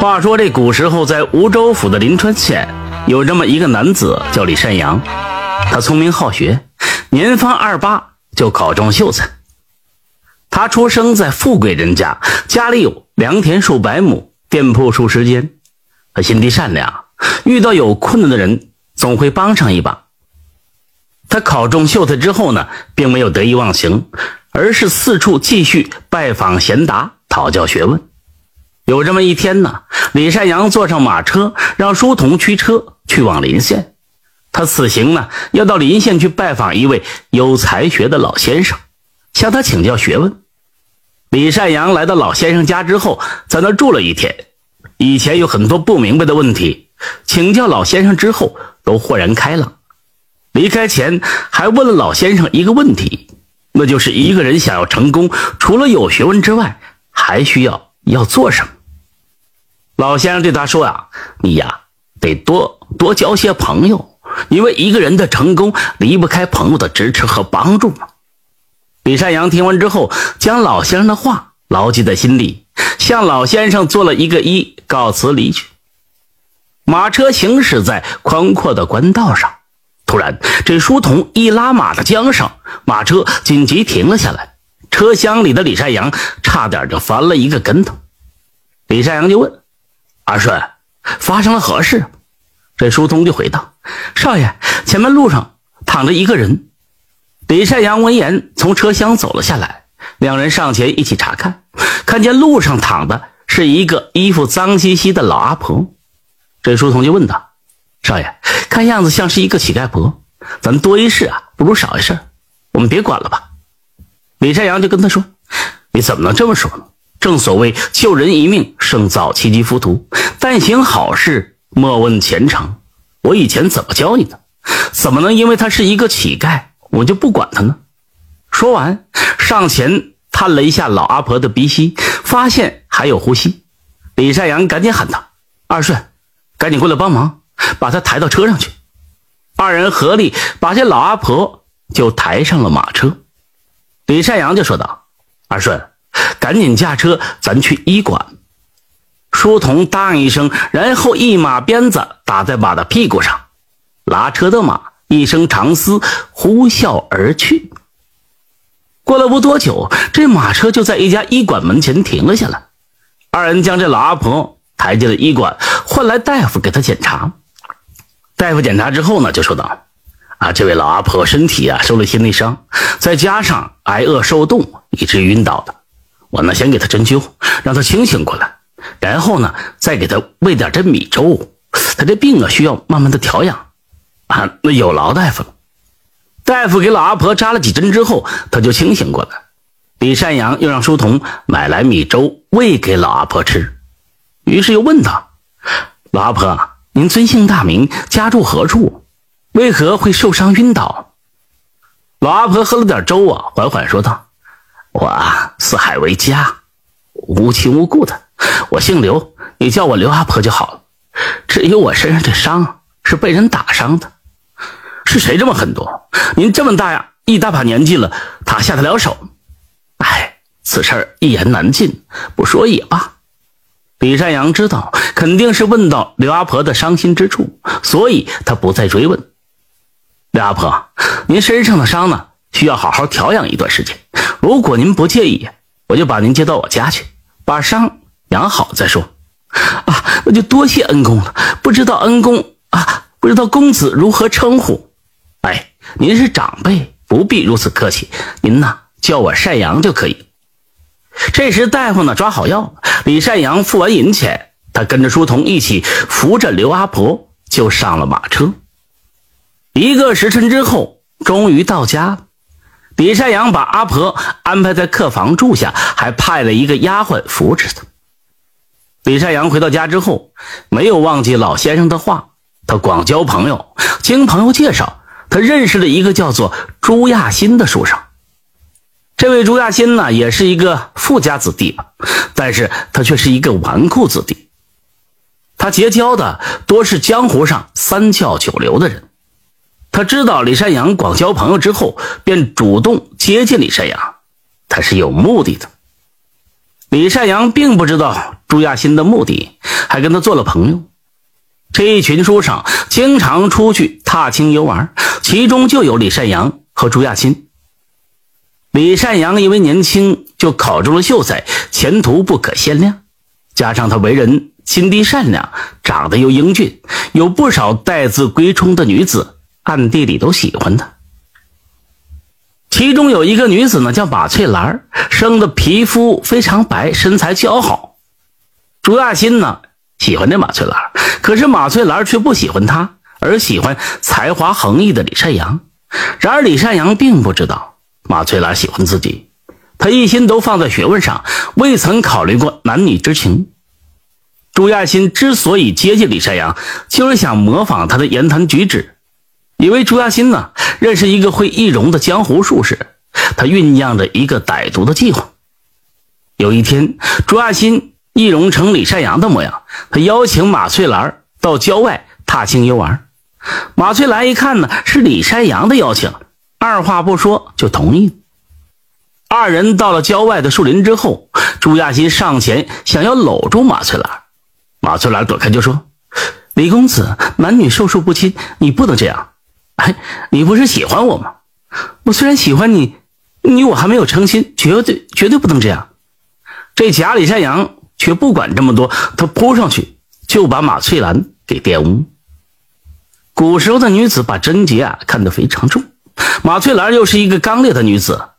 话说这古时候，在梧州府的临川县，有这么一个男子叫李善阳，他聪明好学，年方二八就考中秀才。他出生在富贵人家，家里有良田数百亩，店铺数十间。他心地善良，遇到有困难的人，总会帮上一把。他考中秀才之后呢，并没有得意忘形，而是四处继续拜访贤达，讨教学问。有这么一天呢，李善阳坐上马车，让书童驱车去往临县。他此行呢，要到临县去拜访一位有才学的老先生，向他请教学问。李善阳来到老先生家之后，在那住了一天。以前有很多不明白的问题，请教老先生之后，都豁然开朗。离开前，还问了老先生一个问题，那就是一个人想要成功，除了有学问之外，还需要要做什么？老先生对他说：“呀，你呀，得多多交些朋友，因为一个人的成功离不开朋友的支持和帮助嘛。”李善阳听完之后，将老先生的话牢记在心里，向老先生做了一个揖，告辞离去。马车行驶在宽阔的官道上，突然，这书童一拉马的缰绳，马车紧急停了下来。车厢里的李善阳差点就翻了一个跟头。李善阳就问。阿顺，发生了何事？这书童就回道：“少爷，前面路上躺着一个人。”李善阳闻言从车厢走了下来，两人上前一起查看，看见路上躺的是一个衣服脏兮兮的老阿婆。这书童就问道：“少爷，看样子像是一个乞丐婆，咱多一事啊，不如少一事，我们别管了吧？”李善阳就跟他说：“你怎么能这么说呢？”正所谓救人一命胜造七级浮屠，但行好事莫问前程。我以前怎么教你的？怎么能因为他是一个乞丐，我就不管他呢？说完，上前探了一下老阿婆的鼻息，发现还有呼吸。李善阳赶紧喊道：“二顺，赶紧过来帮忙，把他抬到车上去。”二人合力把这老阿婆就抬上了马车。李善阳就说道：“二顺。”赶紧驾车，咱去医馆。书童答应一声，然后一马鞭子打在马的屁股上，拉车的马一声长嘶，呼啸而去。过了不多久，这马车就在一家医馆门前停了下来。二人将这老阿婆抬进了医馆，换来大夫给她检查。大夫检查之后呢，就说道：“啊，这位老阿婆身体啊受了些内伤，再加上挨饿受冻，以致晕倒的。”我呢，先给他针灸，让他清醒过来，然后呢，再给他喂点这米粥。他这病啊，需要慢慢的调养。啊，那有劳大夫了。大夫给老阿婆扎了几针之后，他就清醒过来。李善阳又让书童买来米粥喂给老阿婆吃，于是又问道：“老阿婆，您尊姓大名，家住何处？为何会受伤晕倒？”老阿婆喝了点粥啊，缓缓说道。我啊，四海为家，无亲无故的。我姓刘，你叫我刘阿婆就好了。至于我身上这伤，是被人打伤的。是谁这么狠毒？您这么大呀，一大把年纪了，他下得了手？哎，此事一言难尽，不说也罢。李善阳知道肯定是问到刘阿婆的伤心之处，所以他不再追问。刘阿婆，您身上的伤呢，需要好好调养一段时间。如果您不介意，我就把您接到我家去，把伤养好再说。啊，那就多谢恩公了。不知道恩公啊，不知道公子如何称呼？哎，您是长辈，不必如此客气。您呐，叫我善阳就可以。这时大夫呢抓好药，李善阳付完银钱，他跟着书童一起扶着刘阿婆就上了马车。一个时辰之后，终于到家了。李善阳把阿婆安排在客房住下，还派了一个丫鬟扶持她。李善阳回到家之后，没有忘记老先生的话，他广交朋友。经朋友介绍，他认识了一个叫做朱亚新的书生。这位朱亚新呢，也是一个富家子弟吧，但是他却是一个纨绔子弟。他结交的多是江湖上三教九流的人。他知道李山阳广交朋友之后，便主动接近李山阳，他是有目的的。李善阳并不知道朱亚新的目的，还跟他做了朋友。这一群书生经常出去踏青游玩，其中就有李善阳和朱亚新。李善阳因为年轻就考中了秀才，前途不可限量。加上他为人心地善良，长得又英俊，有不少待字闺中的女子暗地里都喜欢他。其中有一个女子呢，叫马翠兰，生的皮肤非常白，身材姣好。朱亚新呢喜欢这马翠兰，可是马翠兰却不喜欢他，而喜欢才华横溢的李善阳。然而李善阳并不知道。马翠兰喜欢自己，他一心都放在学问上，未曾考虑过男女之情。朱亚新之所以接近李善阳，就是想模仿他的言谈举止。以为朱亚新呢认识一个会易容的江湖术士，他酝酿着一个歹毒的计划。有一天，朱亚新易容成李山阳的模样，他邀请马翠兰到郊外踏青游玩。马翠兰一看呢，是李山阳的邀请。二话不说就同意。二人到了郊外的树林之后，朱亚新上前想要搂住马翠兰，马翠兰躲开就说：“李公子，男女授受不亲，你不能这样。哎，你不是喜欢我吗？我虽然喜欢你，你我还没有成亲，绝对绝对不能这样。”这假李善阳却不管这么多，他扑上去就把马翠兰给玷污。古时候的女子把贞洁啊看得非常重。马翠兰又是一个刚烈的女子，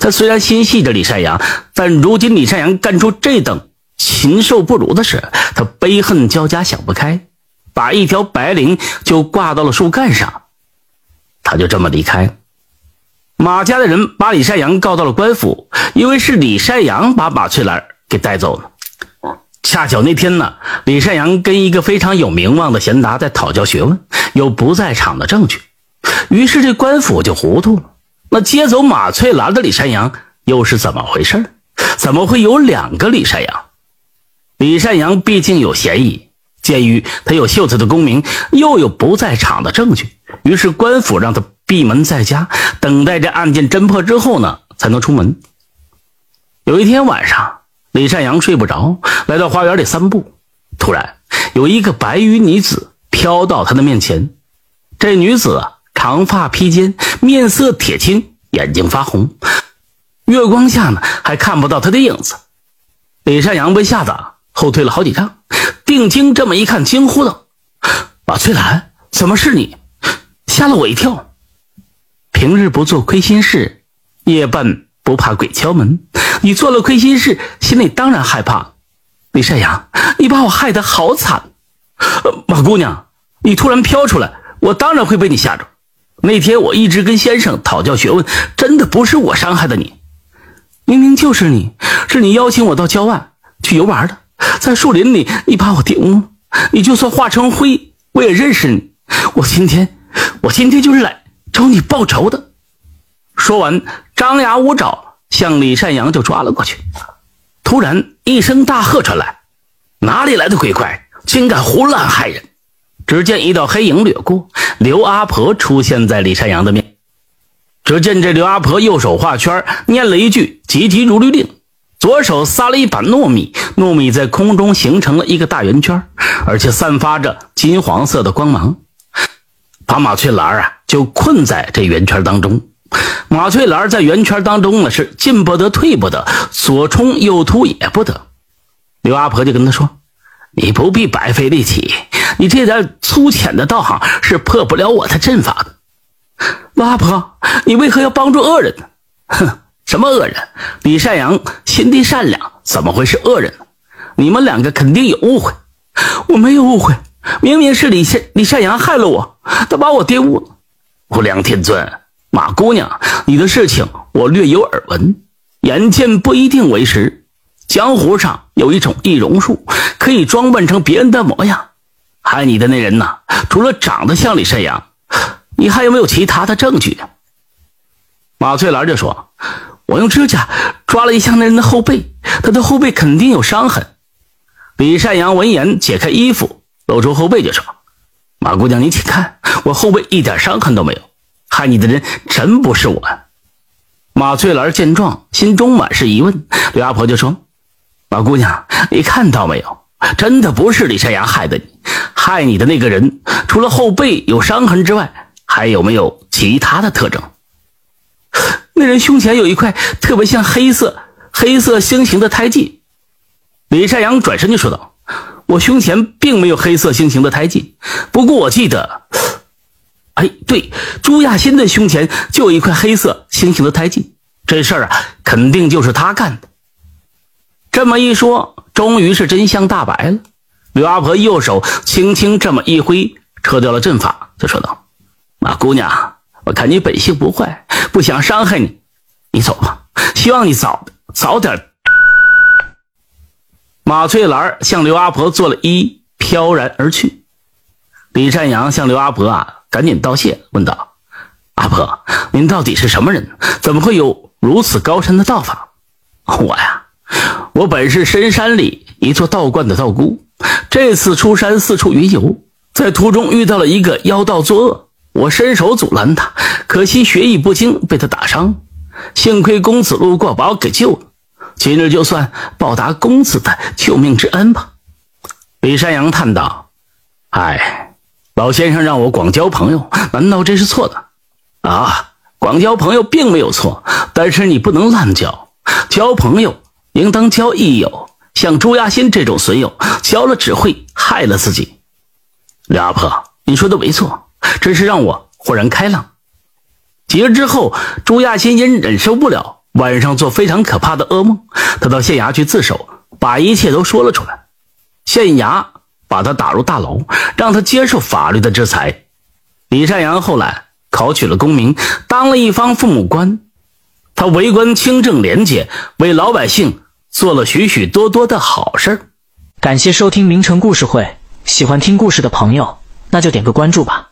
她虽然心系着李善阳，但如今李善阳干出这等禽兽不如的事，她悲恨交加，想不开，把一条白绫就挂到了树干上，他就这么离开。马家的人把李善阳告到了官府，因为是李善阳把马翠兰给带走了。恰巧那天呢，李善阳跟一个非常有名望的贤达在讨教学问，有不在场的证据。于是这官府就糊涂了。那接走马翠兰的李山阳又是怎么回事？怎么会有两个李山阳？李山阳毕竟有嫌疑，鉴于他有秀才的功名，又有不在场的证据，于是官府让他闭门在家，等待着案件侦破之后呢，才能出门。有一天晚上，李善阳睡不着，来到花园里散步，突然有一个白衣女子飘到他的面前。这女子。长发披肩，面色铁青，眼睛发红，月光下呢还看不到他的影子。李善阳被吓得后退了好几丈，定睛这么一看，惊呼道：“马翠兰，怎么是你？吓了我一跳。平日不做亏心事，夜半不怕鬼敲门。你做了亏心事，心里当然害怕。李善阳，你把我害得好惨。马姑娘，你突然飘出来，我当然会被你吓着。”那天我一直跟先生讨教学问，真的不是我伤害的你，明明就是你，是你邀请我到郊外去游玩的，在树林里你把我丢了，你就算化成灰，我也认识你。我今天，我今天就是来找你报仇的。说完，张牙舞爪向李善阳就抓了过去。突然一声大喝传来：“哪里来的鬼怪，竟敢胡乱害人！”只见一道黑影掠过，刘阿婆出现在李善阳的面。只见这刘阿婆右手画圈，念了一句“急急如律令”，左手撒了一把糯米，糯米在空中形成了一个大圆圈，而且散发着金黄色的光芒，把马翠兰啊就困在这圆圈当中。马翠兰在圆圈当中呢，是进不得，退不得，左冲右突也不得。刘阿婆就跟他说：“你不必白费力气。”你这点粗浅的道行是破不了我的阵法的，阿婆，你为何要帮助恶人呢？哼，什么恶人？李善阳心地善良，怎么会是恶人呢？你们两个肯定有误会，我没有误会，明明是李善李善阳害了我，他把我玷污了。无量天尊，马姑娘，你的事情我略有耳闻，眼见不一定为实。江湖上有一种易容术，可以装扮成别人的模样。害你的那人呢？除了长得像李善阳，你还有没有其他的证据？马翠兰就说：“我用指甲抓了一下那人的后背，他的后背肯定有伤痕。”李善阳闻言解开衣服，露出后背就说：“马姑娘，你请看，我后背一点伤痕都没有。害你的人真不是我。”马翠兰见状，心中满是疑问。刘阿婆就说：“马姑娘，你看到没有？真的不是李善阳害的你，害你的那个人，除了后背有伤痕之外，还有没有其他的特征？那人胸前有一块特别像黑色、黑色星形的胎记。李善阳转身就说道：“我胸前并没有黑色星形的胎记，不过我记得，哎，对，朱亚新的胸前就有一块黑色星形的胎记。这事儿啊，肯定就是他干的。”这么一说。终于是真相大白了。刘阿婆右手轻轻这么一挥，撤掉了阵法，就说道：“马姑娘，我看你本性不坏，不想伤害你，你走吧。希望你早早点。”马翠兰向刘阿婆做了揖，飘然而去。李善阳向刘阿婆啊赶紧道谢，问道：“阿婆，您到底是什么人？怎么会有如此高深的道法？”我呀。我本是深山里一座道观的道姑，这次出山四处云游，在途中遇到了一个妖道作恶，我伸手阻拦他，可惜学艺不精，被他打伤。幸亏公子路过，把我给救了。今日就算报答公子的救命之恩吧。李山羊叹道：“哎，老先生让我广交朋友，难道这是错的？啊，广交朋友并没有错，但是你不能滥交，交朋友。”应当交益友，像朱亚新这种损友，交了只会害了自己。刘阿婆，你说的没错，真是让我豁然开朗。几日之后，朱亚新因忍受不了晚上做非常可怕的噩梦，他到县衙去自首，把一切都说了出来。县衙把他打入大牢，让他接受法律的制裁。李善阳后来考取了功名，当了一方父母官，他为官清正廉洁，为老百姓。做了许许多多的好事感谢收听名城故事会，喜欢听故事的朋友，那就点个关注吧。